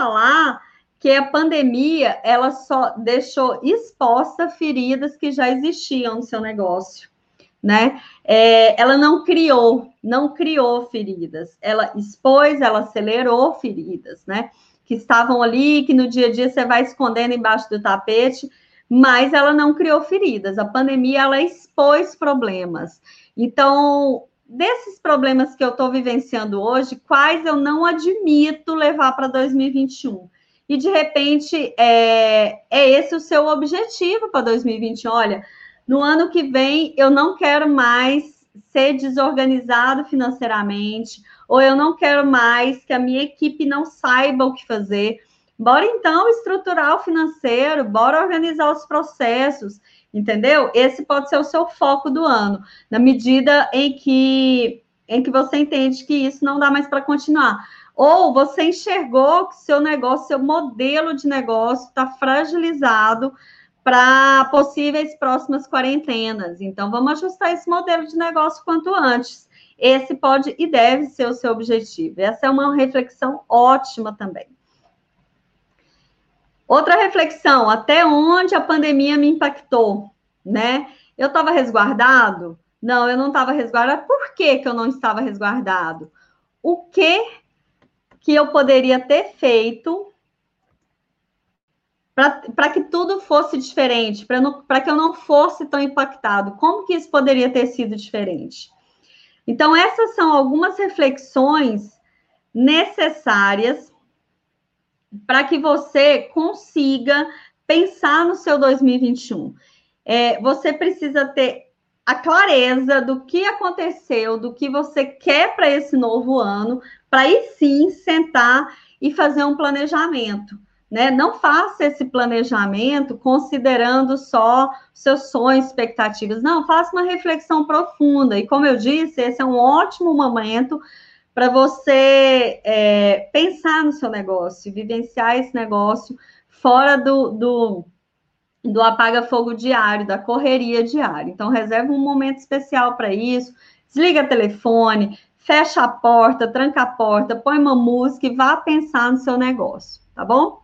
falar que a pandemia ela só deixou exposta feridas que já existiam no seu negócio, né? É, ela não criou, não criou feridas, ela expôs, ela acelerou feridas, né? Que estavam ali, que no dia a dia você vai escondendo embaixo do tapete, mas ela não criou feridas. A pandemia ela expôs problemas. Então, desses problemas que eu estou vivenciando hoje, quais eu não admito levar para 2021? E de repente é, é esse o seu objetivo para 2021. Olha, no ano que vem eu não quero mais ser desorganizado financeiramente, ou eu não quero mais que a minha equipe não saiba o que fazer. Bora então estruturar o financeiro, bora organizar os processos entendeu? Esse pode ser o seu foco do ano, na medida em que em que você entende que isso não dá mais para continuar. Ou você enxergou que seu negócio, seu modelo de negócio está fragilizado para possíveis próximas quarentenas. Então, vamos ajustar esse modelo de negócio quanto antes. Esse pode e deve ser o seu objetivo. Essa é uma reflexão ótima também. Outra reflexão, até onde a pandemia me impactou, né? Eu estava resguardado? Não, eu não estava resguardado. Por que, que eu não estava resguardado? O que que eu poderia ter feito para que tudo fosse diferente, para que eu não fosse tão impactado? Como que isso poderia ter sido diferente? Então, essas são algumas reflexões necessárias para que você consiga pensar no seu 2021. É, você precisa ter a clareza do que aconteceu, do que você quer para esse novo ano, para aí sim sentar e fazer um planejamento. Né? Não faça esse planejamento considerando só seus sonhos, expectativas. Não, faça uma reflexão profunda. E como eu disse, esse é um ótimo momento para você é, pensar no seu negócio, vivenciar esse negócio fora do, do, do apaga-fogo diário, da correria diária. Então, reserva um momento especial para isso, desliga o telefone, fecha a porta, tranca a porta, põe uma música e vá pensar no seu negócio, tá bom?